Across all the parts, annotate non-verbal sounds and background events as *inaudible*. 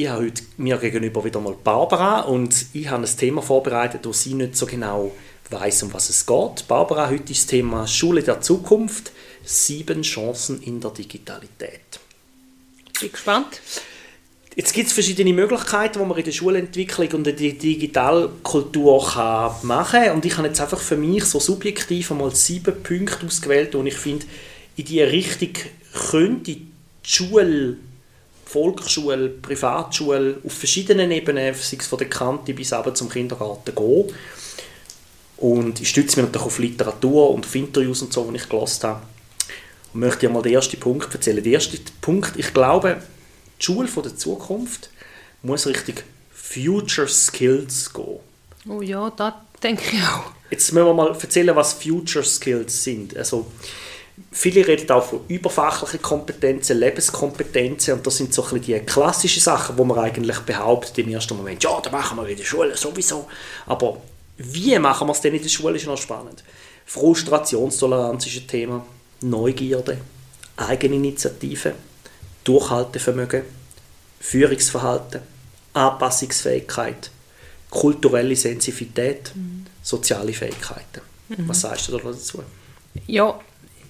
Ich habe heute mir gegenüber wieder mal Barbara und ich habe ein Thema vorbereitet, wo sie nicht so genau weiß, um was es geht. Barbara, heute ist das Thema Schule der Zukunft, sieben Chancen in der Digitalität. Bin gespannt. Jetzt gibt es verschiedene Möglichkeiten, die man in der Schulentwicklung und in der Digitalkultur kann machen kann. Und ich habe jetzt einfach für mich so subjektiv einmal sieben Punkte ausgewählt, wo ich finde, in diese Richtung könnte die Schule Volksschule, Privatschule auf verschiedenen Ebenen, sei es von der Kante bis aber zum Kindergarten gehen. Und ich stütze mich natürlich auf Literatur und auf Interviews und so, die ich gelesen habe. Und möchte dir mal den ersten Punkt erzählen. Der erste Punkt, ich glaube, die Schule der Zukunft muss richtig Future Skills gehen. Oh ja, da denke ich auch. Jetzt müssen wir mal erzählen, was Future Skills sind. Also, Viele reden auch von überfachlichen Kompetenzen, Lebenskompetenzen und das sind so ein die klassischen Sachen, wo man eigentlich behauptet im ersten Moment, ja, das machen wir in der Schule sowieso. Aber wie machen wir es denn in der Schule, ist noch spannend. Frustrationstoleranz ist ein Thema, Neugierde, Eigeninitiative, Durchhaltevermögen, Führungsverhalten, Anpassungsfähigkeit, kulturelle Sensivität, mhm. soziale Fähigkeiten. Mhm. Was sagst du dazu? Ja,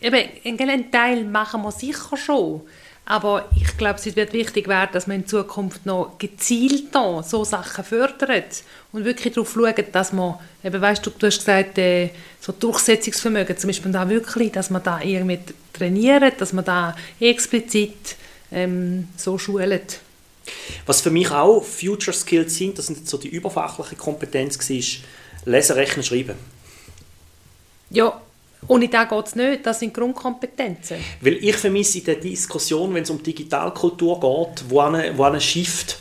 eben, einen Teil machen wir sicher schon. Aber ich glaube, es wird wichtig werden, dass man in Zukunft noch gezielt so Sachen fördert und wirklich darauf schaut, dass man, eben, weißt du, du hast gesagt, äh, so Durchsetzungsvermögen, zum Beispiel da wirklich, dass man da irgendwie trainiert, dass man da explizit ähm, so schult. Was für mich auch Future Skills sind, das sind so die überfachliche Kompetenz, ist Lesen, Rechnen, Schreiben. Ja, ohne das geht es nicht, das sind Grundkompetenzen. Weil ich vermisse in der Diskussion, wenn es um Digitalkultur geht, wo eine, wo eine Shift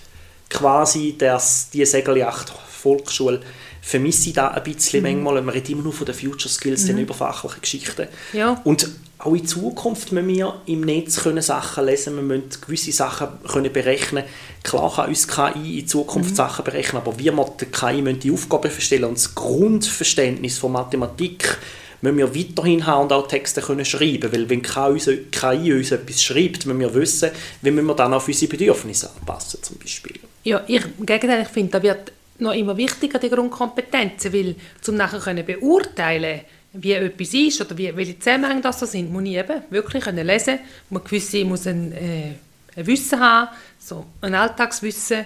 quasi das, die Segelyacht Volksschule, vermisse ich da ein bisschen mhm. manchmal, man redet immer nur von den Future Skills, mhm. den überfachlichen Geschichten. Ja. Und auch in Zukunft müssen wir im Netz können Sachen lesen, wir müssen gewisse Sachen können berechnen. Klar kann uns KI in Zukunft mhm. Sachen berechnen, aber wir der KI müssen die Aufgaben verstehen und das Grundverständnis von Mathematik müssen wir weiterhin haben und auch Texte können schreiben weil wenn KI uns etwas schreibt, müssen wir wissen, wie müssen wir dann auf unsere Bedürfnisse anpassen zum Beispiel. Ja, ich, im Gegenteil, ich finde, da wird noch immer wichtiger, die Grundkompetenzen, weil zum nachher können beurteilen wie etwas ist oder wie, welche Zusammenhänge das sind, muss ich eben wirklich können lesen man gewisse muss ein, äh, ein Wissen haben, so ein Alltagswissen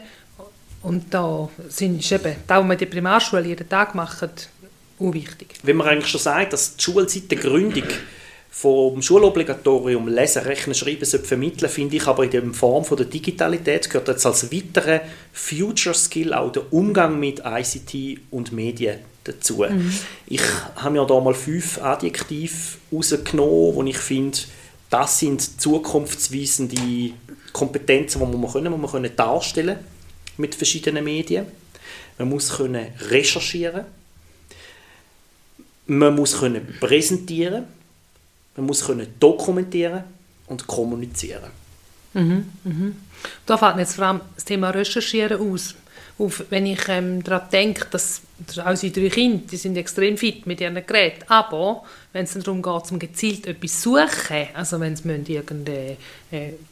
und da sind eben, da, man in der Primarschule jeden Tag macht, unwichtig. Wenn man eigentlich schon sagt, dass die Schule seit der Gründung vom Schulobligatorium Lesen, Rechnen, Schreiben vermitteln finde ich aber in der Form von der Digitalität gehört jetzt als weiterer Future Skill auch der Umgang mit ICT und Medien dazu. Mhm. Ich habe mir da mal fünf Adjektive rausgenommen, die ich finde, das sind zukunftsweisende Kompetenzen, die man, können, die man können darstellen mit verschiedenen Medien. Man muss können recherchieren man muss können präsentieren, man muss können dokumentieren und kommunizieren. Mhm, mhm. Da fällt mir jetzt vor allem das Thema Recherchieren aus. Auf, wenn ich ähm, daran denke, dass unsere drei Kinder die sind extrem fit mit ihren Geräten, aber wenn es darum geht, um gezielt etwas zu suchen, also wenn sie äh,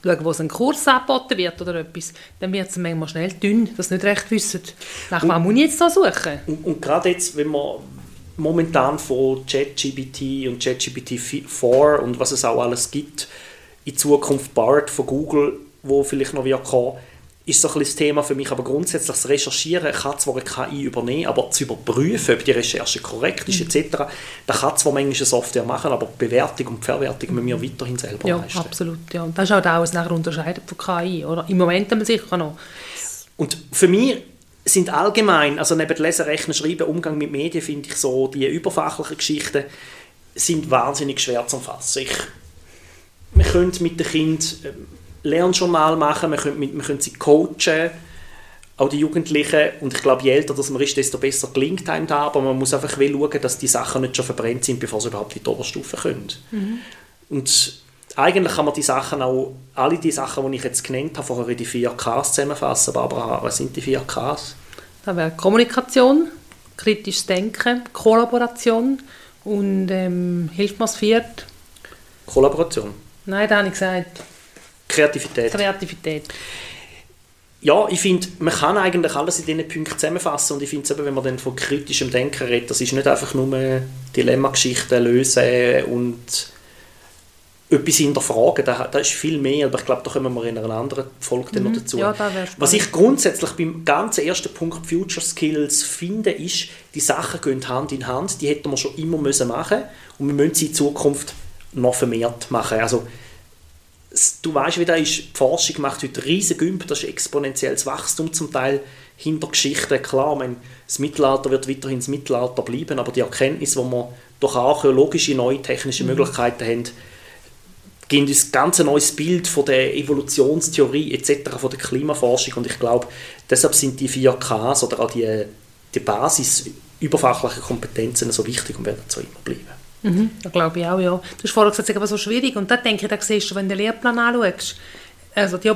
schauen, wo ein Kurs angeboten wird oder etwas, dann wird es manchmal schnell dünn, dass sie nicht recht wissen. Nach was muss ich jetzt da suchen? Und, und gerade jetzt, wenn man momentan von ChatGPT und ChatGPT 4 und was es auch alles gibt, in Zukunft BART von Google, wo vielleicht noch wird kommen, ist so ein das Thema für mich. Aber grundsätzlich das Recherchieren kann zwar eine KI übernehmen, aber zu überprüfen, ob die Recherche korrekt ist mhm. etc., da kann zwar manchmal eine Software machen, aber die Bewertung und die Verwertung müssen wir weiterhin selber ja, leisten. Absolut, ja. Und das ist auch das, was nachher unterscheidet von KI. Oder? Im Moment haben wir sicher noch. Und für mich sind allgemein, also neben Lesen, Rechnen, Schreiben, Umgang mit Medien, finde ich so, die überfachlichen Geschichten sind wahnsinnig schwer zu fassen. Ich, wir können mit den Kindern ähm, Lernjournal machen, können, mit, wir können sie coachen, auch die Jugendlichen. Und ich glaube, je älter das man ist, desto besser gelingt einem da. Aber man muss einfach schauen, dass die Sachen nicht schon verbrennt sind, bevor sie überhaupt in die Oberstufe können. Mhm. Und eigentlich kann man die Sachen auch, alle die Sachen, die ich jetzt genannt habe, vorher in die vier Ks zusammenfassen. Barbara, was sind die vier Ks? Das wäre Kommunikation, kritisches Denken, Kollaboration und ähm, hilft mir das viert? Kollaboration. Nein, da habe ich gesagt. Kreativität. Kreativität. Ja, ich finde, man kann eigentlich alles in diesen Punkten zusammenfassen und ich finde wenn man dann von kritischem Denken redet, das ist nicht einfach nur Dilemma-Geschichten lösen und etwas hinterfragen, da, da ist viel mehr, aber ich glaube, da kommen wir in einer anderen Folge mhm. noch dazu. Ja, Was ich grundsätzlich beim ganzen ersten Punkt Future Skills finde, ist, die Sachen gehen Hand in Hand, die hätten wir schon immer müssen machen und wir müssen sie in Zukunft noch vermehrt machen. Also, du weißt, wie das ist, die Forschung macht heute riesen Gümp, das ist exponentielles Wachstum zum Teil hinter Geschichten. Klar, meine, das Mittelalter wird weiterhin das Mittelalter bleiben, aber die Erkenntnis, wo wir durch archäologische neue technische mhm. Möglichkeiten haben, geben uns ein ganz neues Bild von der Evolutionstheorie etc., von der Klimaforschung und ich glaube, deshalb sind die 4Ks oder auch die, die Basis überfachlichen Kompetenzen so wichtig und werden so immer bleiben. Mhm, das glaube ich auch, ja. Du hast vorhin gesagt, es ist so schwierig und da denke ich, da siehst du, wenn du den Lehrplan anschaust, also die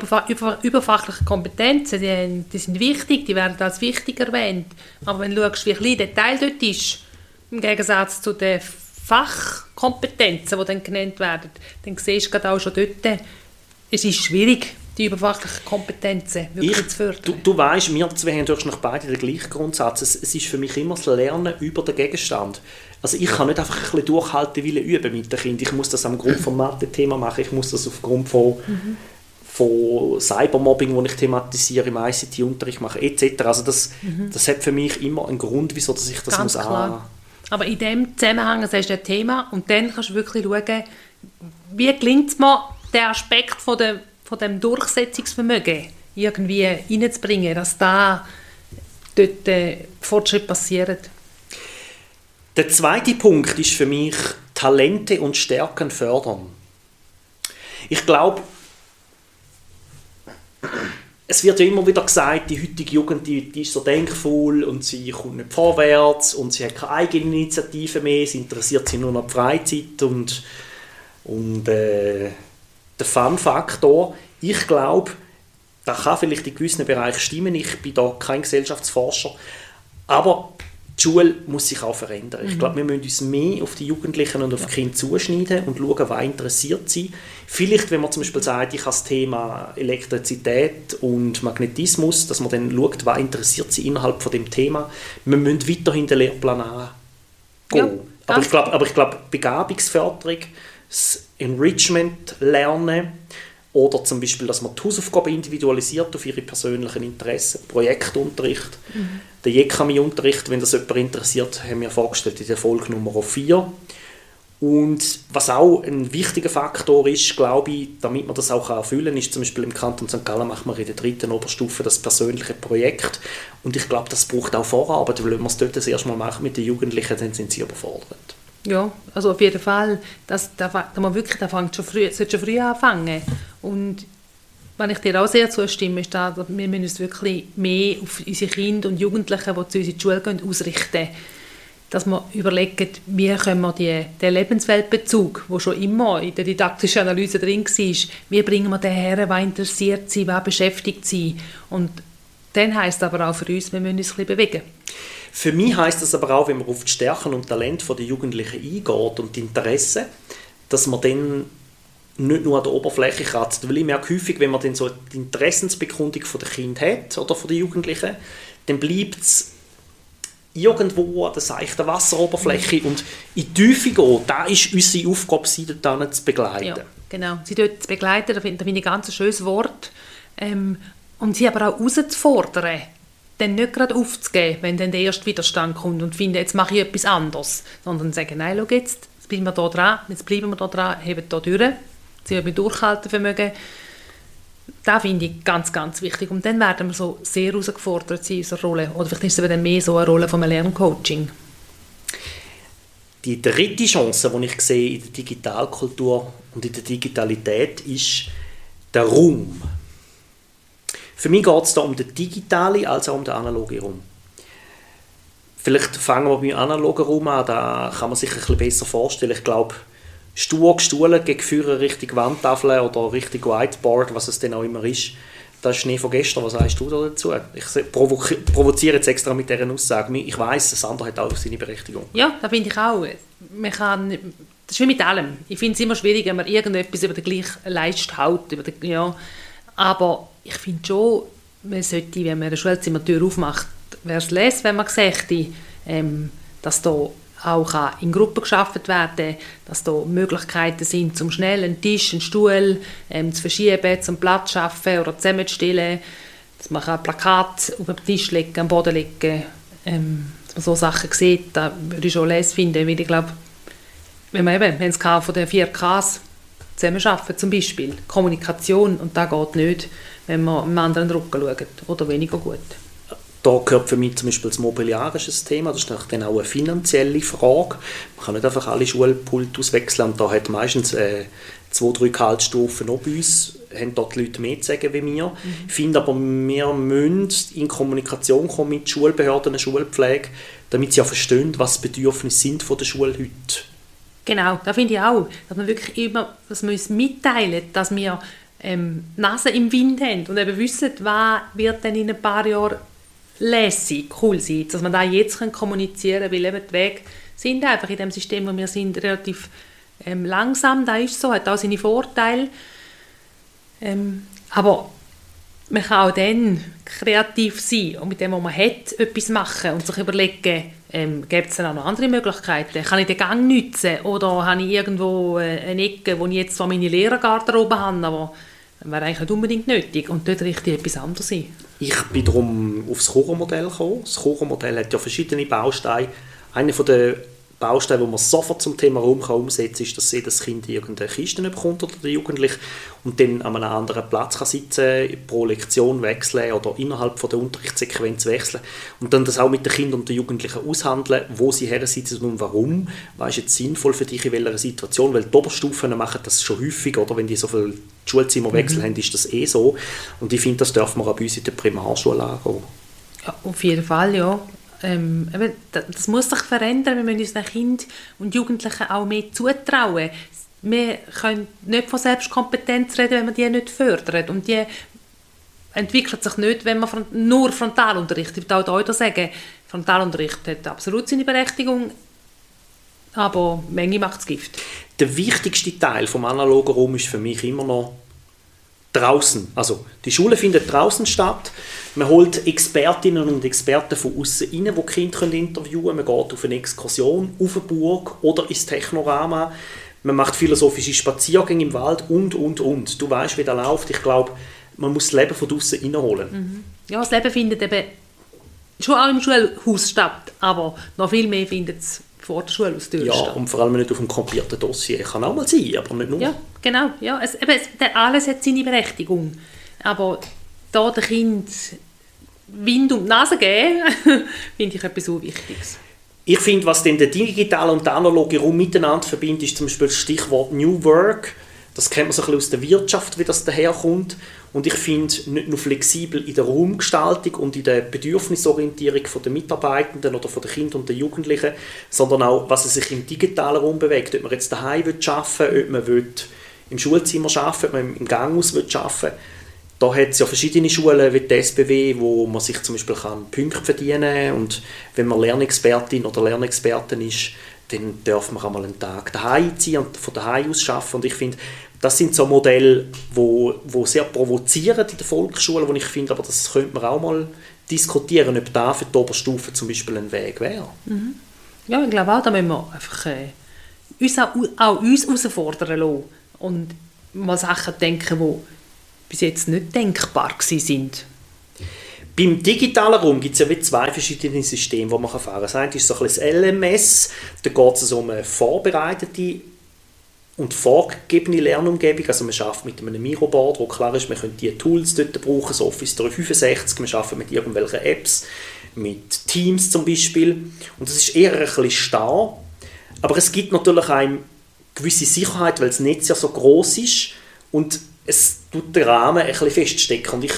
überfachlichen Kompetenzen, die, die, sind wichtig, die werden als wichtig erwähnt, aber wenn du schaust, wie klein der Teil dort ist, im Gegensatz zu den Fachkompetenzen, die dann genannt werden, dann siehst du gerade auch schon dort, es ist schwierig, die überfachlichen Kompetenzen wirklich ich, zu fördern. Du, du weißt, wir zwei haben durch beide den gleichen Grundsatz. Es, es, ist für mich immer das Lernen über den Gegenstand. Also ich kann nicht einfach ein bisschen durchhalten Willen üben mit den Kindern. Ich muss das am Grund vom Mathe-Thema machen, ich muss das aufgrund von, mhm. von Cybermobbing, das ich thematisiere im ICT-Unterricht machen, etc. Also das, mhm. das hat für mich immer einen Grund, wieso dass ich das Ganz muss klar. Aber in dem Zusammenhang, ist ein Thema und dann kannst du wirklich schauen, wie gelingt es mir, den Aspekt von, der, von dem Durchsetzungsvermögen irgendwie reinzubringen, dass da dort äh, Fortschritt passiert. Der zweite Punkt ist für mich Talente und Stärken fördern. Ich glaube, es wird ja immer wieder gesagt, die heutige Jugend die, die ist so denkvoll und sie kommt nicht vorwärts und sie hat keine eigene Initiative mehr, sie interessiert sich nur noch die Freizeit und, und äh, der Fun-Faktor. Ich glaube, da kann vielleicht in gewissen Bereichen stimmen, ich bin da kein Gesellschaftsforscher, aber die Schule muss sich auch verändern. Mhm. Ich glaube, wir müssen uns mehr auf die Jugendlichen und auf ja. die Kinder zuschneiden und schauen, was interessiert sie. Vielleicht, wenn man zum Beispiel sagt, ich habe das Thema Elektrizität und Magnetismus, dass man dann schaut, was interessiert sie innerhalb von dem Thema. Wir müssen weiterhin den Lehrplan angehen. Ja, aber, ich glaube, aber ich glaube, Begabungsförderung, das Enrichment lernen, oder zum Beispiel, dass man die Hausaufgaben individualisiert auf ihre persönlichen Interessen, Projektunterricht. Mhm. Der Jekami-Unterricht, wenn das jemand interessiert, haben wir vorgestellt in der Folge Nummer 4. Und was auch ein wichtiger Faktor ist, glaube ich, damit man das auch erfüllen kann, ist zum Beispiel im Kanton St. Gallen machen wir in der dritten Oberstufe das persönliche Projekt. Und ich glaube, das braucht auch Vorarbeit, weil wenn man es dort das erste Mal macht mit den Jugendlichen, dann sind sie überfordert. Ja, also auf jeden Fall. Das, da, da man wirklich, da fängt schon früh, sollte schon früh anfangen. Und wenn ich dir auch sehr zustimme, ist da, wir müssen uns wirklich mehr auf unsere Kinder und Jugendlichen, die zu uns in die Schule gehen, ausrichten. Dass wir überlegen, wie können wir die, den Lebensweltbezug, der schon immer in der didaktischen Analyse drin war, wie bringen wir den her, was interessiert sie, was beschäftigt sie. Und dann heisst aber auch für uns, wir müssen uns ein bewegen. Für mich heißt das aber auch, wenn man auf die Stärken und Talente der Jugendlichen eingeht und die Interessen, dass man dann nicht nur an der Oberfläche kratzt. Weil ich merke häufig, wenn man dann so die Interessensbekundung von der Kind hat oder von den Jugendlichen, dann bleibt es irgendwo an der seichten Wasseroberfläche mhm. und in die Tiefe gehen, da ist unsere Aufgabe, sie dort zu begleiten. Ja, genau, sie dort zu begleiten, da finde ich ein ganz schönes Wort. Ähm, und sie aber auch herauszufordern, dann nicht gerade aufzugeben, wenn dann der erste Widerstand kommt und finde, jetzt mache ich etwas anderes, sondern sagen, nein, schau jetzt, jetzt bleiben wir da dran, jetzt bleiben wir da dran, heben da durch, sie haben Durchhaltevermögen. Das finde ich ganz, ganz wichtig. Und dann werden wir so sehr herausgefordert in unserer Rolle. Oder vielleicht ist es dann mehr so eine Rolle von einem Lerncoaching. Die dritte Chance, die ich sehe in der Digitalkultur und in der Digitalität, ist der Raum Für mich geht es da um den digitalen als auch um den analogen Raum. Vielleicht fangen wir beim analogen Raum an, da kann man sich ein bisschen besser vorstellen. Ich glaube, Stuhl, Stuhl gegen Führer Richtung Wandtafel oder Richtung Whiteboard, was es denn auch immer ist. Das ist Schnee von gestern. Was sagst du dazu? Ich provo provoziere jetzt extra mit dieser Aussage. Ich weiß, das andere hat auch seine Berechtigung. Ja, da finde ich auch. Man kann, das ist wie mit allem. Ich finde es immer schwierig, wenn man irgendetwas über den gleichen Leist hält. Über den, ja. Aber ich finde schon, man sollte, wenn man eine Schulzimmertür aufmacht, wäre es lesen, wenn man gesagt ähm, dass da auch in Gruppen geschafft werden dass da Möglichkeiten sind, zum schnell einen Tisch, einen Stuhl ähm, zu verschieben, zum Platz zu schaffen oder zusammenzustellen, dass man ein Plakat auf den Tisch legen, am Boden legen, ähm, dass man so Sachen sieht, da würde ich schon lesen finden, weil ich glaube, wenn man eben, wenn es von den vier Ks zusammenarbeiten zum Beispiel, Kommunikation, und das geht nicht, wenn man einem anderen Rücken schaut oder weniger gut. Da gehört für mich zum Beispiel das Mobiliar ist ein Thema, das ist dann auch eine finanzielle Frage. Man kann nicht einfach alle Schulpulte auswechseln und da hat meistens äh, zwei, drei Gehaltsstufen noch bei uns, haben dort die Leute mehr zu sagen wie wir. Mhm. Ich finde aber, wir müssen in Kommunikation kommen mit Schulbehörden und Schulpflege, damit sie auch verstehen, was die Bedürfnisse sind von der Schule heute. Genau, da finde ich auch, dass man wirklich immer dass wir uns mitteilen, dass wir ähm, Nase im Wind haben und eben wissen, was wird denn in ein paar Jahren lässig, cool sein, dass man da jetzt kommunizieren kann, weil eben die Wege sind einfach in dem System, wo wir sind, relativ ähm, langsam, da ist so, hat auch seine Vorteile. Ähm, aber man kann auch dann kreativ sein und mit dem, was man hat, etwas machen und sich überlegen, ähm, gibt es dann auch noch andere Möglichkeiten? Kann ich den Gang nutzen oder habe ich irgendwo äh, eine Ecke, wo ich jetzt zwar meine Lehrergarderobe habe, aber wäre eigentlich nicht unbedingt nötig und dort richtig etwas anderes sein. Ich bin darum aufs Choro-Modell gekommen. Das Choro-Modell hat ja verschiedene Bausteine. Einer den Baustein, wo man sofort zum Thema Raum kann umsetzen kann, ist, dass jedes Kind irgendeine Kiste bekommt oder der Jugendliche und dann an einem anderen Platz kann sitzen, pro Lektion wechseln oder innerhalb von der Unterrichtssequenz wechseln und dann das auch mit den Kindern und den Jugendlichen aushandeln, wo sie her sitzen und warum. Was ist jetzt sinnvoll für dich in welcher Situation? Weil die Oberstufen machen das schon häufig, oder? Wenn die so viele Schulzimmerwechsel mhm. haben, ist das eh so. Und ich finde, das dürfen wir auch bei uns in der Primarschule angehen. Ja, auf jeden Fall, ja ähm, das muss sich verändern, wir müssen unseren Kindern und Jugendlichen auch mehr zutrauen. Wir können nicht von Selbstkompetenz reden, wenn man die nicht fördert. Und die entwickelt sich nicht, wenn man nur Frontalunterricht, ich würde auch sagen, Frontalunterricht hat absolut seine Berechtigung, aber Menge macht das Gift. Der wichtigste Teil vom analogen Raum ist für mich immer noch draußen. Also die Schule findet draußen statt. Man holt Expertinnen und Experten von außen rein, die Kinder interviewen können. Man geht auf eine Exkursion, auf eine Burg oder ins Technorama. Man macht philosophische Spaziergänge im Wald und, und, und. Du weißt, wie das läuft. Ich glaube, man muss das Leben von draußen reinholen. Mhm. Ja, das Leben findet eben schon auch im Schulhaus statt, aber noch viel mehr findet es vor der Schule aus Ja, und vor allem nicht auf dem kopierten Dossier. Kann auch mal sein, aber nicht nur. Ja, genau. Ja, es, eben, es, alles hat seine Berechtigung. Aber da den Kind Wind um die Nase geben, *laughs* finde ich etwas so Wichtiges. Ich finde, was den digitale und der analoge Raum miteinander verbindet, ist zum Beispiel das Stichwort New Work. Das kennt man so ein bisschen aus der Wirtschaft, wie das daherkommt. Und ich finde, nicht nur flexibel in der Raumgestaltung und in der Bedürfnisorientierung der Mitarbeitenden oder der Kinder und der Jugendlichen, sondern auch, was sich im digitalen Raum bewegt. Ob man jetzt daheim arbeiten will, ob man will im Schulzimmer arbeiten ob man im Ganghaus arbeiten will. Da hat es ja verschiedene Schulen wie die SBW, wo man sich zum Beispiel kann Punkte verdienen kann. Und wenn man Lernexpertin oder Lernexpertin ist, dann darf man einmal einen Tag daheim ziehen und von daheim aus arbeiten. Und ich finde, das sind so Modelle, wo, wo sehr provozieren in der Volksschule, wo ich finde, aber das könnte man auch mal diskutieren, ob da für die Oberstufe zum Beispiel ein Weg wäre. Mhm. Ja, ich glaube auch, da müssen wir einfach äh, uns auch, auch uns herausfordern lassen und mal Sachen denken, die bis jetzt nicht denkbar sind. Beim digitalen Raum gibt es ja zwei verschiedene Systeme, die man fahren kann. Das eine ist so ein das LMS, da geht es um eine vorbereitete und vorgegebene Lernumgebung. Also man arbeitet mit einem Miroboard, wo klar ist, man könnte diese Tools dort brauchen, so Office 365, man arbeitet mit irgendwelchen Apps, mit Teams zum Beispiel. Und das ist eher ein bisschen starr. Aber es gibt natürlich eine gewisse Sicherheit, weil das Netz ja so groß ist und es tut den Rahmen ein bisschen feststecken. Und ich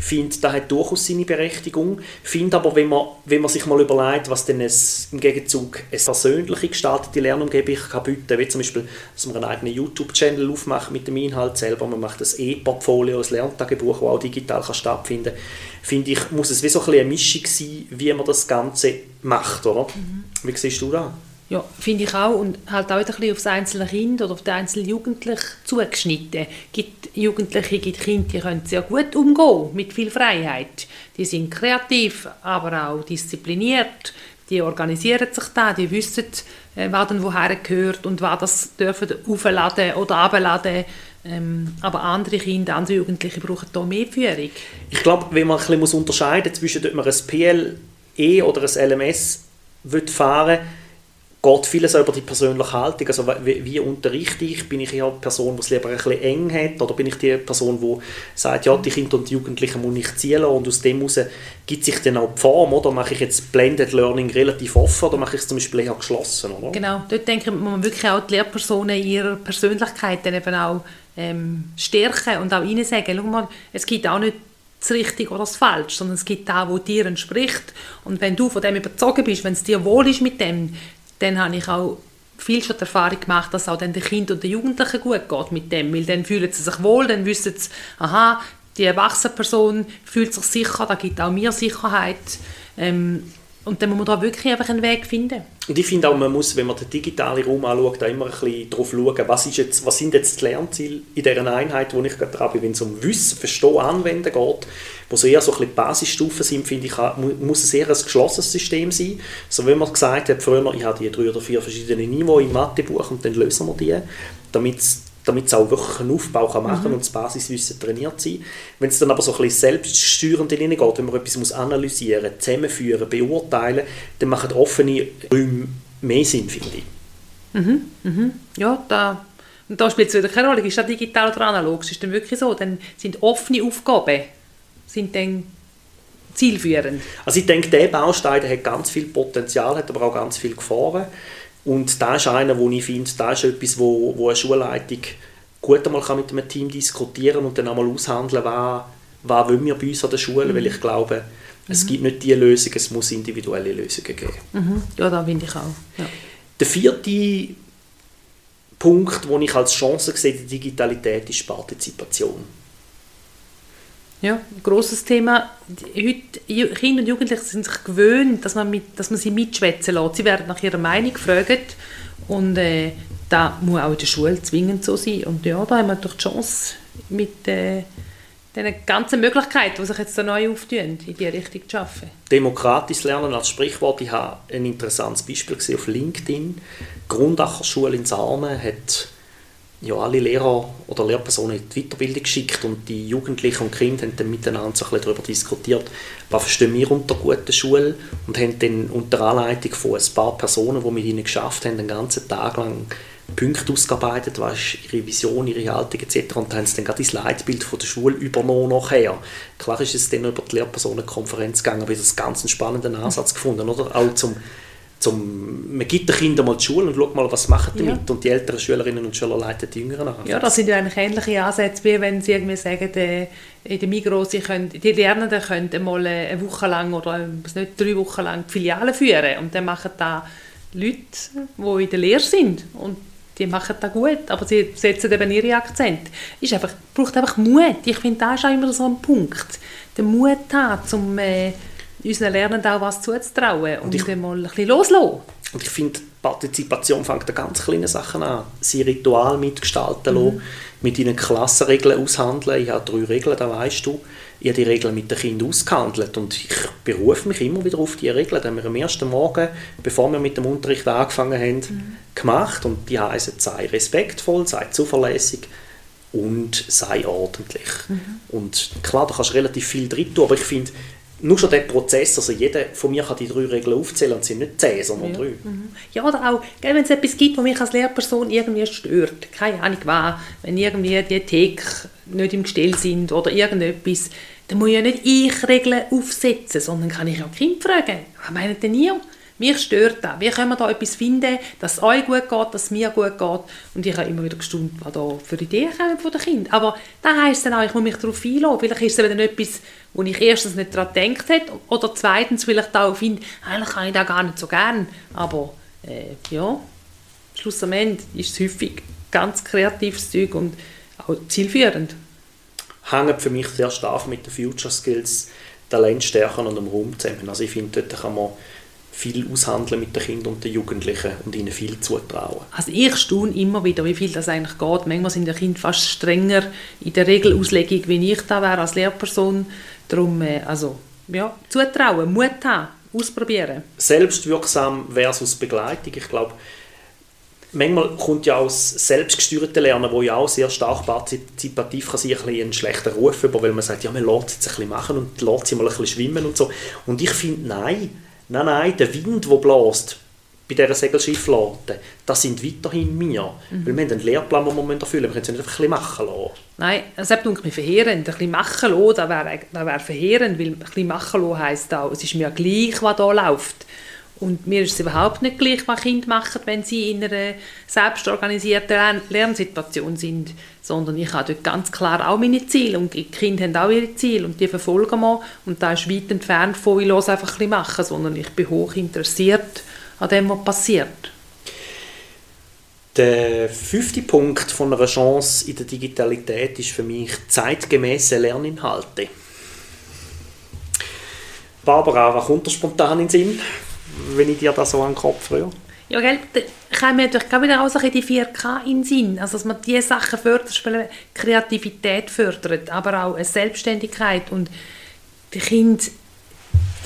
finde, das hat durchaus seine Berechtigung. Finde aber, wenn man, wenn man sich mal überlegt, was denn es im Gegenzug eine persönliche gestaltete Lernumgebung kann bieten wie zum Beispiel, dass man einen eigenen YouTube-Channel aufmacht mit dem Inhalt selber, man macht das E-Portfolio, ein Lerntagebuch, das auch digital kann stattfinden kann, finde ich, muss es wie so ein eine Mischung sein, wie man das Ganze macht, oder? Mhm. Wie siehst du das? Ja, finde ich auch. Und halt auch ein bisschen aufs einzelne Kind oder auf den einzelnen Jugendlichen zugeschnitten. Es gibt Jugendliche, gibt Kinder, die können sehr gut umgehen mit viel Freiheit. Die sind kreativ, aber auch diszipliniert. Die organisieren sich da, die wissen, äh, was dann woher gehört und was das dürfen aufladen oder abladen. Ähm, aber andere Kinder, andere Jugendliche brauchen da mehr Führung. Ich glaube, wenn man ein bisschen unterscheiden muss zwischen, ob man ein PLE oder ein LMS fahren will, geht vieles über die persönliche Haltung. Also wie, wie, unterrichte ich? Bin ich eher eine Person, die es lieber ein eng hat? Oder bin ich die Person, die sagt, ja, die Kinder und die Jugendlichen muss ich zielen und aus dem heraus gibt sich dann auch die Form, oder? Mache ich jetzt Blended Learning relativ offen oder mache ich es zum Beispiel eher geschlossen, oder? Genau, dort denke ich, muss man wirklich auch die Lehrpersonen in ihrer Persönlichkeit dann eben auch ähm, stärken und auch ihnen sagen, schau mal, es gibt auch nicht das Richtige oder das Falsche, sondern es gibt da, wo dir entspricht. Und wenn du von dem überzogen bist, wenn es dir wohl ist mit dem, dann habe ich auch viel schon die Erfahrung gemacht, dass auch den Kindern und den Jugendlichen gut geht mit dem, weil dann fühlen sie sich wohl, dann wissen sie, aha, die erwachsene Person fühlt sich sicher, da gibt auch mir Sicherheit. Ähm, und dann muss man da wirklich einfach einen Weg finden. Und ich finde auch, man muss, wenn man den digitalen Raum anschaut, da immer ein bisschen darauf schauen, was, ist jetzt, was sind jetzt die Lernziele in dieser Einheit, wo ich gerade dran bin, wenn es um Wissen, Verstehen, Anwenden geht, wo so eher so ein bisschen Basisstufen sind, finde ich, muss es eher ein geschlossenes System sein. So wie man gesagt hat, früher, ich habe die drei oder vier verschiedene Niveaus im Mathebuch und dann lösen wir die, damit damit es auch wirklich einen Aufbau kann machen mhm. und das Basiswissen trainiert sein. Wenn es dann aber so ein bisschen selbststeuernd hineingeht, wenn man etwas muss analysieren, zusammenführen, beurteilen, dann machen offene Räume mehr Sinn, finde ich. Mhm. Mhm. Ja, da, und da spielt es wieder keine Rolle, ist das digital oder analog, ist dann wirklich so, dann sind offene Aufgaben sind dann zielführend. Also ich denke, der Baustein der hat ganz viel Potenzial, hat aber auch ganz viel Gefahren. Und da ist einer, wo ich finde, da ist etwas, wo, wo eine Schulleitung gut einmal kann mit einem Team diskutieren und dann einmal aushandeln, was, was wollen wir bei uns an der Schule, mhm. weil ich glaube, es mhm. gibt nicht die Lösung, es muss individuelle Lösungen geben. Mhm. Ja, da finde ich auch. Ja. Der vierte Punkt, den ich als Chance sehe, die Digitalität, ist Partizipation. Ja, ein grosses Thema. Heute, Kinder und Jugendliche sind sich gewöhnt, dass man, mit, dass man sie mitschwätzen lässt. Sie werden nach ihrer Meinung gefragt und äh, da muss auch in der Schule zwingend so sein. Und ja, da haben wir doch die Chance, mit äh, den ganzen Möglichkeiten, die sich jetzt da neu auftun, in die Richtung zu arbeiten. Demokratisches Lernen als Sprichwort. Ich habe ein interessantes Beispiel gesehen auf LinkedIn. Die Grundacher Schule in Sarnen hat ja, alle Lehrer oder Lehrpersonen in die Weiterbildung geschickt und die Jugendlichen und Kinder haben dann miteinander so ein darüber diskutiert, was verstehen wir unter guter Schule und haben dann unter Anleitung von ein paar Personen, die mit ihnen geschafft haben, den ganzen Tag lang Punkte ausgearbeitet, was ist ihre Vision, ihre Haltung etc. Und haben sie dann gerade das Leitbild von der Schule übernommen nachher. Klar ist es dann über die Lehrpersonenkonferenz gegangen, aber ich habe das ganz einen spannenden Ansatz gefunden, oder? Auch zum zum, man gibt den Kindern mal die Schule und schaut mal, was machen die ja. und die älteren Schülerinnen und Schüler leiten die Jüngeren an. Ja, das sind ja eigentlich ähnliche Ansätze, wie wenn sie irgendwie sagen, äh, in der Migros, sie können, die Lernenden können mal eine Woche lang oder nicht, drei Wochen lang die Filiale führen und dann machen da Leute, die in der Lehre sind und die machen das gut, aber sie setzen eben ihre Akzente. Es einfach, braucht einfach Mut. Ich finde, das ist auch immer so ein Punkt. Den Mut haben, um äh, unseren Lernenden auch was zuzutrauen und, und ich, mal ein bisschen loslassen. Und ich finde, Partizipation fängt an ganz kleinen Sachen an. Sie Ritual mitgestalten mhm. lassen, mit ihnen Klassenregeln aushandeln. Ich habe drei Regeln, da weißt du. Ich habe die Regeln mit den Kindern ausgehandelt und ich berufe mich immer wieder auf diese Regeln. Die haben wir am ersten Morgen, bevor wir mit dem Unterricht angefangen haben, mhm. gemacht. Und die heißen, sei respektvoll, sei zuverlässig und sei ordentlich. Mhm. Und klar, da kannst du relativ viel drin tun, aber ich finde, nur schon der Prozess, also jeder von mir kann die drei Regeln aufzählen und sind nicht zehn, sondern ja. drei. Mhm. Ja, oder auch, wenn es etwas gibt, was mich als Lehrperson irgendwie stört, keine Ahnung was, wenn irgendwie die Theke nicht im Gestell sind oder irgendetwas, dann muss ja nicht ich Regeln aufsetzen, sondern kann ich auch Kind fragen, was meint denn ihr? Mich stört das. Wie können wir da etwas finden, dass es euch gut geht, dass es mir gut geht? Und ich habe immer wieder gestaunt, was da für Ideen kommen von den Kindern. Aber das heisst dann auch, ich muss mich darauf einlassen. Vielleicht ist es dann etwas, wo ich erstens nicht daran gedacht habe oder zweitens vielleicht auch finde, eigentlich kann ich das gar nicht so gern. Aber äh, ja, schlussendlich ist es häufig ganz kreatives Zeug und auch zielführend. Hängt für mich sehr stark mit den Future Skills, Talentstärken und dem Raum zusammen. Also ich finde, dort kann man viel aushandeln mit den Kindern und den Jugendlichen und ihnen viel zutrauen. Also ich staune immer wieder, wie viel das eigentlich geht. Manchmal sind die Kinder fast strenger in der Regelauslegung, wie ich da wäre als Lehrperson. Darum, äh, also, ja, zutrauen, Mut haben, ausprobieren. Selbstwirksam versus Begleitung. Ich glaube, manchmal kommt ja aus selbstgesteuerten Lernen, wo ja auch sehr stark partizipativ kann sein, ein einen schlechten Ruf über, weil man sagt, ja, man lässt es jetzt ein bisschen machen und lässt sie mal ein bisschen schwimmen und so. Und ich finde, nein, nein, nein, der Wind, der bläst, bei dieser Segelschifflaute, das sind weiterhin wir. Mhm. Weil wir haben einen Lehrplan, den wir erfüllen müssen. Wir können es nicht einfach ein bisschen machen lassen. Nein, das denke mich verheerend. Ein bisschen machen lassen, das wäre, das wäre verheerend, weil ein bisschen machen lassen heisst auch, es ist mir gleich, was da läuft. Und mir ist es überhaupt nicht gleich, was Kinder machen, wenn sie in einer selbstorganisierten Lernsituation sind. Sondern ich habe dort ganz klar auch meine Ziele. Und die Kinder haben auch ihre Ziele und die verfolgen wir. Und da ist weit entfernt von, ich los einfach ein bisschen machen, sondern ich bin hoch interessiert an dem, was passiert. Der fünfte Punkt von einer Chance in der Digitalität ist für mich zeitgemäße Lerninhalte. Barbara, was kommt dir spontan in den Sinn? Wenn ich dir das so an den Kopf rühre. Ja, gell, da kommen natürlich wieder auch so die 4K in den Sinn. Also, dass man diese Sachen fördert, Kreativität fördert, aber auch eine Selbstständigkeit und die Kind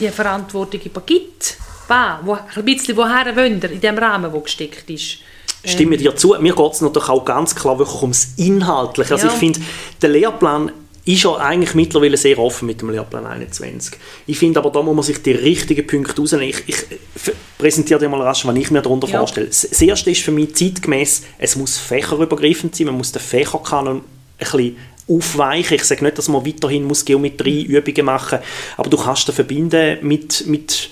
die Verantwortung übergibt. Wo, ein bisschen woher wollen in dem Rahmen, der gesteckt ist. Stimme dir zu. Mir geht es natürlich auch ganz klar wirklich ums Inhaltliche. Also ja. ich finde, der Lehrplan ist ja eigentlich mittlerweile sehr offen mit dem Lehrplan 21. Ich finde aber, da muss man sich die richtigen Punkte rausnehmen. Ich, ich präsentiere dir mal rasch, was ich mir darunter ja. vorstelle. Das Erste ist für mich zeitgemäß, es muss fächerübergreifend sein, man muss den Fächerkanon ein bisschen aufweichen. Ich sage nicht, dass man weiterhin muss Geometrieübungen machen muss, aber du kannst den verbinden mit, mit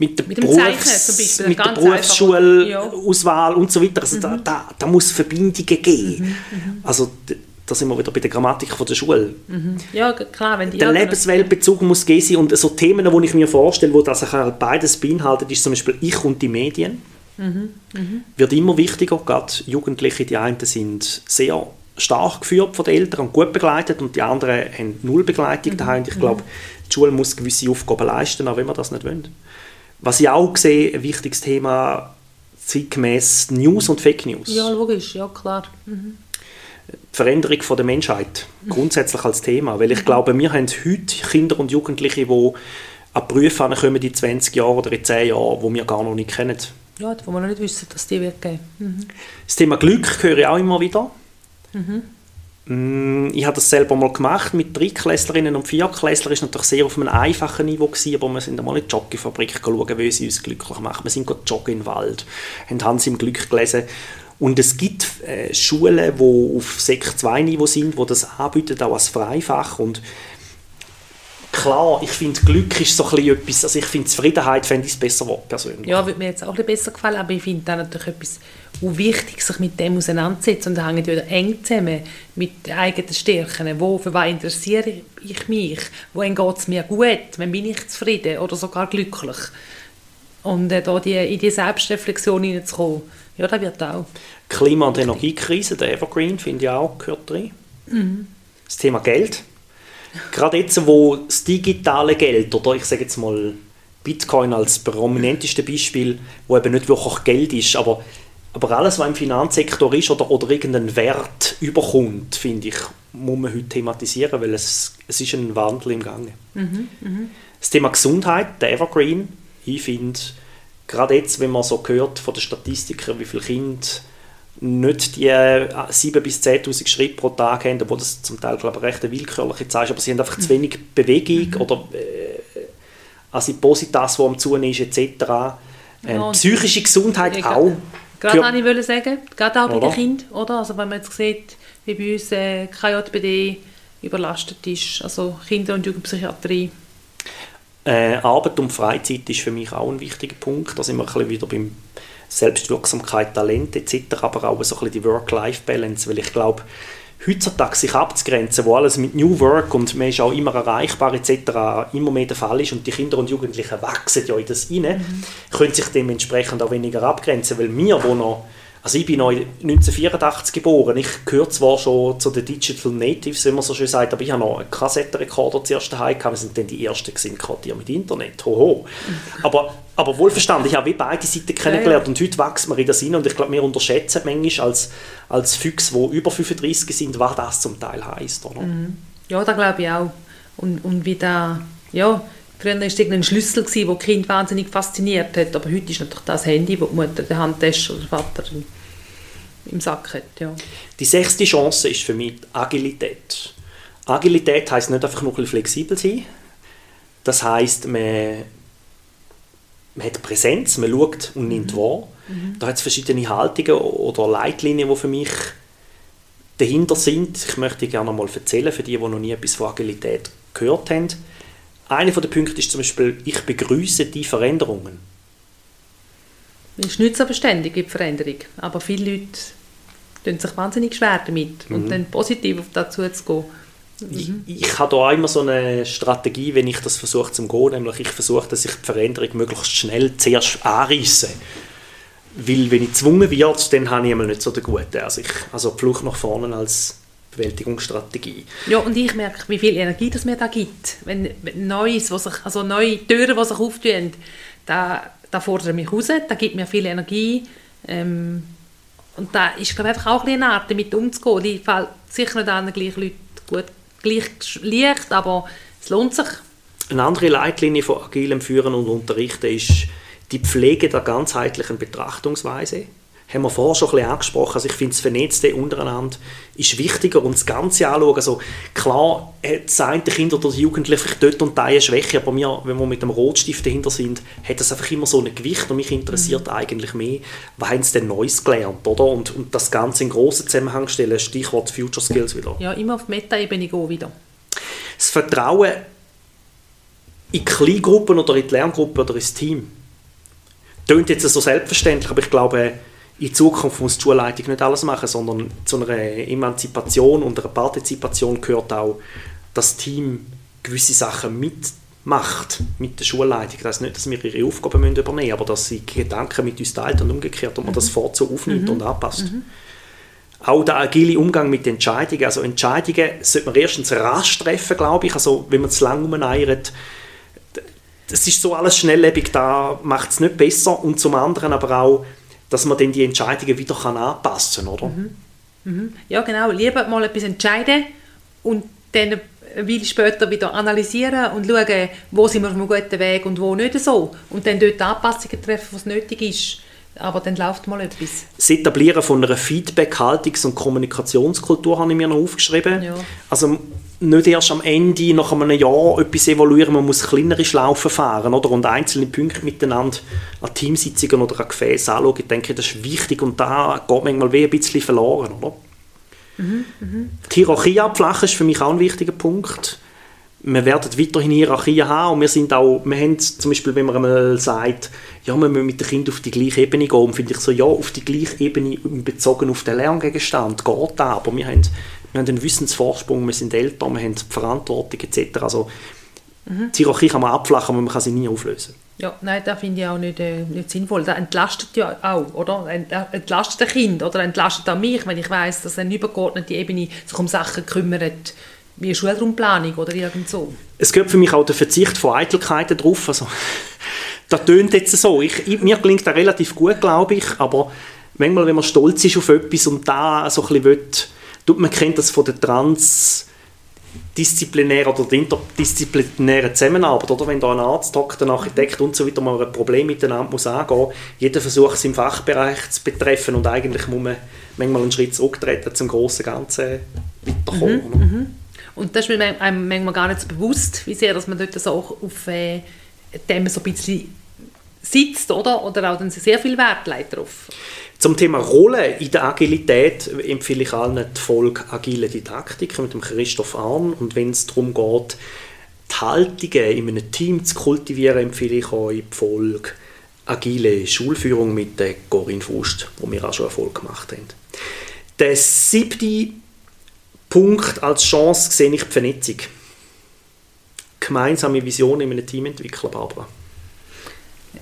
mit der, mit Berufs-, mit der Berufsschulauswahl ja. und so weiter. Also mhm. da, da, da muss Verbindungen geben. Mhm. Mhm. Also da sind wir wieder bei der Grammatik von der Schule. Mhm. Ja, klar. Wenn die der Lebensweltbezug muss gehen sein und so Themen, die ich mir vorstelle, wo das halt beides beinhaltet, ist zum Beispiel ich und die Medien. Mhm. Mhm. Wird immer wichtiger, gerade Jugendliche, die einen sind sehr stark geführt von den Eltern und gut begleitet und die anderen haben null Begleitung mhm. daheim. Ich glaube, die Schule muss gewisse Aufgaben leisten, auch wenn wir das nicht wollen. Was ich auch sehe, ein wichtiges Thema, zeitgemäß News und Fake News. Ja, logisch, ja klar. Mhm. Veränderung von der Menschheit grundsätzlich als Thema. Weil ich glaube, wir haben heute Kinder und Jugendliche, die an Berufe kommen in 20 Jahren oder in 10 Jahren, die wir gar noch nicht kennen. Ja, wo wir noch nicht wissen, dass die wird geben. Mhm. Das Thema Glück höre ich auch immer wieder. Mhm. Mm, ich habe das selber mal gemacht mit Drittklässlerinnen und Viertklässlern. Das war natürlich sehr auf einem einfachen Niveau, gewesen, aber wir sind einmal in die Joggingfabrik schauen, wie sie uns glücklich machen. Wir sind joggen im Wald, haben Hans im Glück gelesen und es gibt äh, Schulen, die auf Sek 2 Niveau sind, wo das anbieten, auch als Freifach. Und klar, ich finde, Glück ist so ein etwas, also ich finde Zufriedenheit fände ich besser persönlich. Ja, würde mir jetzt auch besser gefallen, aber ich finde dann natürlich etwas wichtig, sich mit dem auseinanderzusetzen und da hängt wieder eng zusammen mit den eigenen Stärken. Wo, für was interessiere ich mich? Wohin geht es mir gut? Wann bin ich zufrieden oder sogar glücklich? Und äh, da die, in die Selbstreflexion hineinzukommen, ja, das wird auch. Klima- und Energiekrise, der Evergreen, finde ich auch, gehört rein. Mhm. Das Thema Geld. Gerade jetzt, wo das digitale Geld, oder ich sage jetzt mal Bitcoin als prominenteste Beispiel, wo eben nicht wirklich Geld ist, aber, aber alles, was im Finanzsektor ist oder, oder irgendeinen Wert überkommt, finde ich, muss man heute thematisieren, weil es, es ist ein Wandel im Gange. Mhm, mh. Das Thema Gesundheit, der Evergreen, ich finde, gerade jetzt, wenn man so hört von den Statistikern, wie viele Kinder nicht die 7.000 äh, bis 10.000 Schritte pro Tag haben, obwohl das zum Teil glaube ich, recht eine willkürliche Zahl ist, aber sie haben einfach zu wenig Bewegung mhm. oder äh, Adipositas, die am Zunehmen ist, etc. Äh, ja, psychische Gesundheit ja, auch. Gerade wollte ich wollte sagen, gerade auch bei den Kindern, oder? Also wenn man jetzt sieht, wie bei uns äh, KJBD überlastet ist, also Kinder- und Jugendpsychiatrie. Äh, Arbeit und Freizeit ist für mich auch ein wichtiger Punkt. Da sind wir ein bisschen wieder beim Selbstwirksamkeit, Talent etc., aber auch so ein bisschen die Work-Life-Balance, weil ich glaube, heutzutage sich abzugrenzen, wo alles mit New Work und man ist auch immer erreichbar etc. immer mehr der Fall ist und die Kinder und Jugendlichen wachsen ja in das rein, mhm. können sich dementsprechend auch weniger abgrenzen, weil wir, wo noch also ich bin 1984 geboren. Ich gehöre zwar schon zu den Digital Natives, wie man so schön sagt, aber ich habe noch einen Kassettenrekorder zuerst daheim gehabt. Wir sind dann die Ersten gewesen, gerade mit Internet. Hoho. *laughs* Aber, aber wohlverstanden, ich habe wie beide Seiten kennengelernt und heute wächst man in das rein und ich glaube, wir unterschätzen manchmal als, als Füchse, die über 35 sind, was das zum Teil heisst. Oder? Mhm. Ja, da glaube ich auch. Und, und wie da, ja, Früher war es ein Schlüssel, der die Kind wahnsinnig fasziniert hat, aber heute ist natürlich das Handy, das die Mutter in der Handtasche oder der Vater im Sack hat. Ja. Die sechste Chance ist für mich Agilität. Agilität heisst nicht einfach nur ein flexibel sein. Das heisst, man, man hat Präsenz, man schaut und nimmt mhm. wahr. Mhm. Da hat es verschiedene Haltungen oder Leitlinien, die für mich dahinter sind. Ich möchte gerne mal erzählen, für die, die noch nie etwas von Agilität gehört haben. Einer der Punkte ist zum Beispiel, ich begrüße die Veränderungen. Es ist nicht so beständig in Veränderung, aber viele Leute tun sich wahnsinnig schwer damit mhm. und dann positiv auf dazu zu gehen. Mhm. Ich, ich habe da immer so eine Strategie, wenn ich das versuche zu gehen, nämlich ich versuche, dass ich die Veränderung möglichst schnell zuerst anreisse. Weil wenn ich gezwungen werde, dann habe ich immer nicht so den guten. Also, ich, also Flucht nach vorne als Bewältigungsstrategie. Ja, und ich merke, wie viel Energie das mir da gibt. Wenn, Neues, was sich, also neue Türen, die sich auftun, da, da fordert mich raus, da gibt mir viel Energie. Ähm, und da ist glaube einfach auch eine Art, damit umzugehen. Die fällt sicher nicht an gleich Leute gut, gleich leicht, aber es lohnt sich. Eine andere Leitlinie von agilem Führen und Unterrichten ist die Pflege der ganzheitlichen Betrachtungsweise haben wir vorher schon ein bisschen angesprochen. Also ich finde, das Vernetzte untereinander ist wichtiger und das Ganze anschauen. Also klar, das eine Kind oder die Jugendliche vielleicht dort und da eine Schwäche, aber wir, wenn wir mit dem Rotstift dahinter sind, hat das einfach immer so ein Gewicht und mich interessiert mhm. eigentlich mehr, was haben sie denn Neues gelernt, oder? Und, und das Ganze in grossen Zusammenhang stellen, Stichwort Future Skills wieder. Ja, immer auf Meta-Ebene gehen wieder. Das Vertrauen in Kleingruppen oder in die Lerngruppe oder ins Team. Klingt jetzt so selbstverständlich, aber ich glaube, in Zukunft muss die Schulleitung nicht alles machen, sondern zu einer Emanzipation und einer Partizipation gehört auch, dass das Team gewisse Sachen mitmacht mit der Schulleitung. Das heißt nicht, dass wir ihre Aufgaben müssen übernehmen müssen, aber dass sie Gedanken mit uns teilt und umgekehrt und man mhm. das vorzu aufnimmt mhm. und anpasst. Mhm. Auch der agile Umgang mit Entscheidungen. Also Entscheidungen sollte man erstens rasch treffen, glaube ich. Also wenn man zu lange umeiert, das ist so alles schnelllebig, da macht es nicht besser. Und zum anderen aber auch, dass man dann die Entscheidungen wieder kann anpassen kann, oder? Mhm. Mhm. Ja, genau. Lieber mal etwas entscheiden und dann eine später wieder analysieren und schauen, wo sind wir auf einem guten Weg und wo nicht so. Und dann dort Anpassungen treffen, was nötig ist. Aber dann läuft mal etwas. Das Etablieren von einer Feedback-, Haltungs- und Kommunikationskultur habe ich mir noch aufgeschrieben. Ja. Also nicht erst am Ende, nach einem Jahr, etwas evaluieren, man muss kleinere Schlaufen fahren oder? und einzelne Punkte miteinander an Teamsitzungen oder an Gefäßen anschauen. Ich denke, das ist wichtig und da geht manchmal wie ein bisschen verloren. Oder? Mhm, mh. Die Hierarchie abflachen ist für mich auch ein wichtiger Punkt. Wir werden weiterhin Hierarchien haben und wir sind auch, wir haben zum Beispiel, wenn man einmal sagt, ja, wir müssen mit den Kindern auf die gleiche Ebene gehen, finde ich so, ja, auf die gleiche Ebene bezogen auf den Lerngegenstand geht da, aber wir haben wir haben einen Wissensvorsprung, wir sind älter, wir haben Verantwortung etc. Also mhm. die Hierarchie kann man abflachen, aber man kann sie nie auflösen. Ja, nein, das finde ich auch nicht, äh, nicht sinnvoll. Das entlastet ja auch, oder? Entlastet ein Kind oder entlastet auch mich, wenn ich weiß, dass eine übergeordnete Ebene sich um Sachen kümmert, wie Schulraumplanung oder irgend so. Es gehört für mich auch der Verzicht von Eitelkeiten drauf. Also, *laughs* das tönt jetzt so. Ich, mir klingt das relativ gut, glaube ich, aber manchmal, wenn man stolz ist auf etwas und da so ein bisschen will, man kennt das von der transdisziplinären oder der interdisziplinären Zusammenarbeit, oder? wenn da ein Arzt, Doktor, ein Architekt und so weiter mal ein Problem miteinander muss angehen, jeder versucht es im Fachbereich zu betreffen und eigentlich muss man manchmal einen Schritt zurücktreten, zum grossen Ganzen weiterkommen. Mhm, mhm. Und das ist mir manchmal gar nicht so bewusst, wie sehr dass man dort so auch auf äh, dem so ein bisschen sitzt, oder? Oder auch dann sehr viel Wert legt darauf. Zum Thema Rolle in der Agilität empfehle ich allen die Folge Agile Didaktik mit dem Christoph Arn. Und wenn es darum geht, die Haltungen in einem Team zu kultivieren, empfehle ich euch die Folge Agile Schulführung mit der Corinne Fust, wo wir auch schon Erfolg gemacht haben. Der siebte Punkt als Chance sehe ich die Vernetzung. Gemeinsame Visionen in einem Team entwickeln, Barbara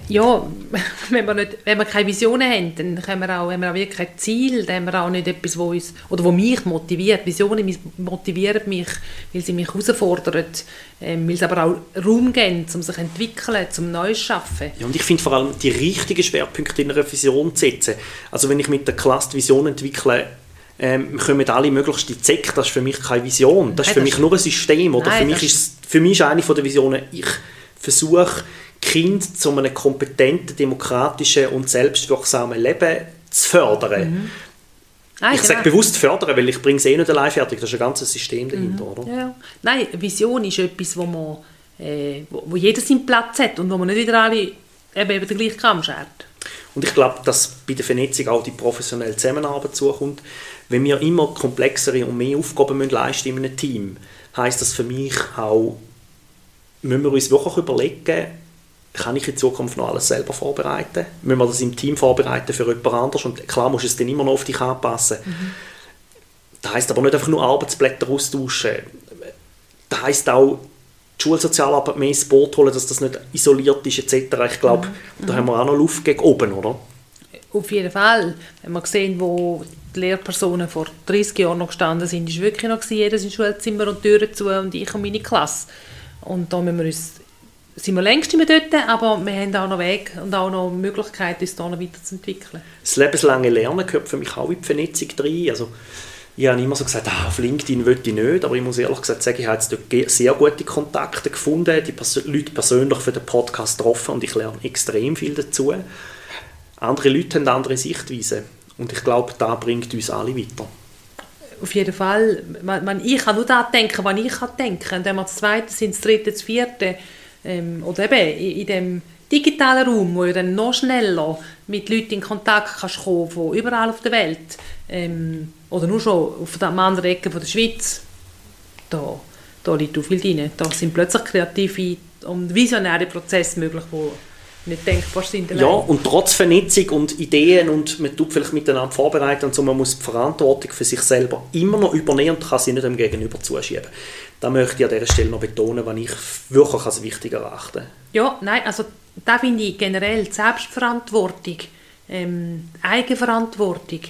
ja, *laughs* wenn wir, nicht, wenn wir keine Visionen haben, dann haben wir auch, haben wir auch wirklich kein Ziel, dann haben wir auch nicht etwas, wo uns, oder wo mich motiviert. Visionen motivieren mich, weil sie mich herausfordern, ähm, weil sie aber auch Raum geben, um sich zu entwickeln, zum Neues zu schaffen. Ja, und ich finde vor allem die richtigen Schwerpunkte in einer Vision zu setzen. Also wenn ich mit der Klasse Vision entwickle, ähm, kommen alle möglichst in die das ist für mich keine Vision, das ist für mich nur ein System. Oder Nein, für, mich ist, für mich ist eine von der Visionen, ich versuche Kind zu einem kompetenten, demokratischen und selbstwirksamen Leben zu fördern. Mhm. Ah, ich genau. sage bewusst fördern, weil ich bringe es eh nicht allein fertig. Das ist ein ganzes System dahinter, mhm. oder? Ja. Nein, Vision ist etwas, wo, man, äh, wo, wo jeder seinen Platz hat und wo man nicht wieder alle eben, eben den gleichen Kamm schert. Und ich glaube, dass bei der Vernetzung auch die professionelle Zusammenarbeit zukommt. Wenn wir immer komplexere und mehr Aufgaben müssen leisten in einem Team, heißt das für mich auch, müssen wir uns wirklich überlegen, kann ich in Zukunft noch alles selber vorbereiten? Müssen wir das im Team vorbereiten für jemand anderes? Und klar musst du es dann immer noch auf dich anpassen. Mhm. Das heisst aber nicht einfach nur Arbeitsblätter austauschen. Das heisst auch, die Schulsozialarbeit mehr ins Boot holen, dass das nicht isoliert ist etc. Ich glaube, mhm. da haben wir auch noch Luft gegen oben, oder? Auf jeden Fall. Wenn wir sehen, wo die Lehrpersonen vor 30 Jahren noch gestanden sind, ist wirklich noch jeder sein Schulzimmer und Türen zu und ich und meine Klasse. Und da müssen wir uns sind wir längst immer dort, aber wir haben auch noch Weg und auch noch Möglichkeit, uns da noch weiterzuentwickeln. Das lebenslange Lernen gehört für mich auch in die Vernetzung rein. Also, ich habe immer so gesagt, ah, auf LinkedIn will ich nicht, aber ich muss ehrlich gesagt sagen, ich habe jetzt dort sehr gute Kontakte gefunden, die Pers Leute persönlich für den Podcast getroffen und ich lerne extrem viel dazu. Andere Leute haben andere Sichtweisen und ich glaube, da bringt uns alle weiter. Auf jeden Fall. Ich kann nur das denken, was ich kann denken. Und wenn wir das Zweite sind, das Dritte, das Vierte, ähm, oder eben in, in dem digitalen Raum, wo du dann noch schneller mit Leuten in Kontakt kannst kommen von überall auf der Welt ähm, oder nur schon auf der anderen Ecke der Schweiz, da, da liegt auch viel drin. Da sind plötzlich kreative und visionäre Prozesse möglich, die nicht denkbar sind. Ja, und trotz Vernetzung und Ideen und man tut vielleicht miteinander vorbereiten und so, man muss die Verantwortung für sich selber immer noch übernehmen und kann sie nicht dem Gegenüber zuschieben. Das möchte ich an dieser Stelle noch betonen, was ich wirklich als wichtig erachte. Ja, nein, also da finde ich generell die Selbstverantwortung, ähm, Eigenverantwortung,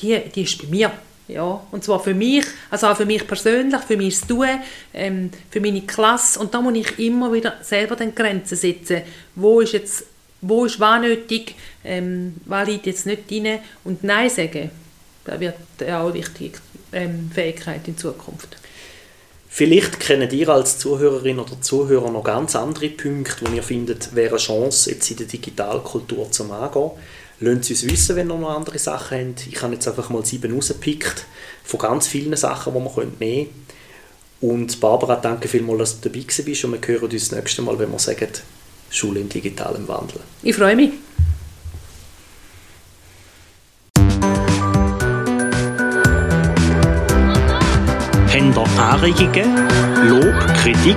die, die ist bei mir. Ja, und zwar für mich, also auch für mich persönlich, für zu tun, ähm, für meine Klasse. Und da muss ich immer wieder selber den Grenzen setzen. Wo ist jetzt, wo ist was nötig, ähm, was liegt jetzt nicht drin. Und Nein sagen, das wird auch eine wichtige ähm, Fähigkeit in Zukunft. Vielleicht kennen ihr als Zuhörerin oder Zuhörer noch ganz andere Punkte, wo ihr findet, wäre eine Chance jetzt in der Digitalkultur zum Angehen. Lasst es uns wissen, wenn ihr noch andere Sachen habt. Ich habe jetzt einfach mal sieben rausgepickt von ganz vielen Sachen, die man nehmen können. Und Barbara, danke vielmals, dass du dabei bist und wir hören uns das nächste Mal, wenn wir sagen, Schule im digitalen Wandel. Ich freue mich. Habt ihr Anregungen, Lob, Kritik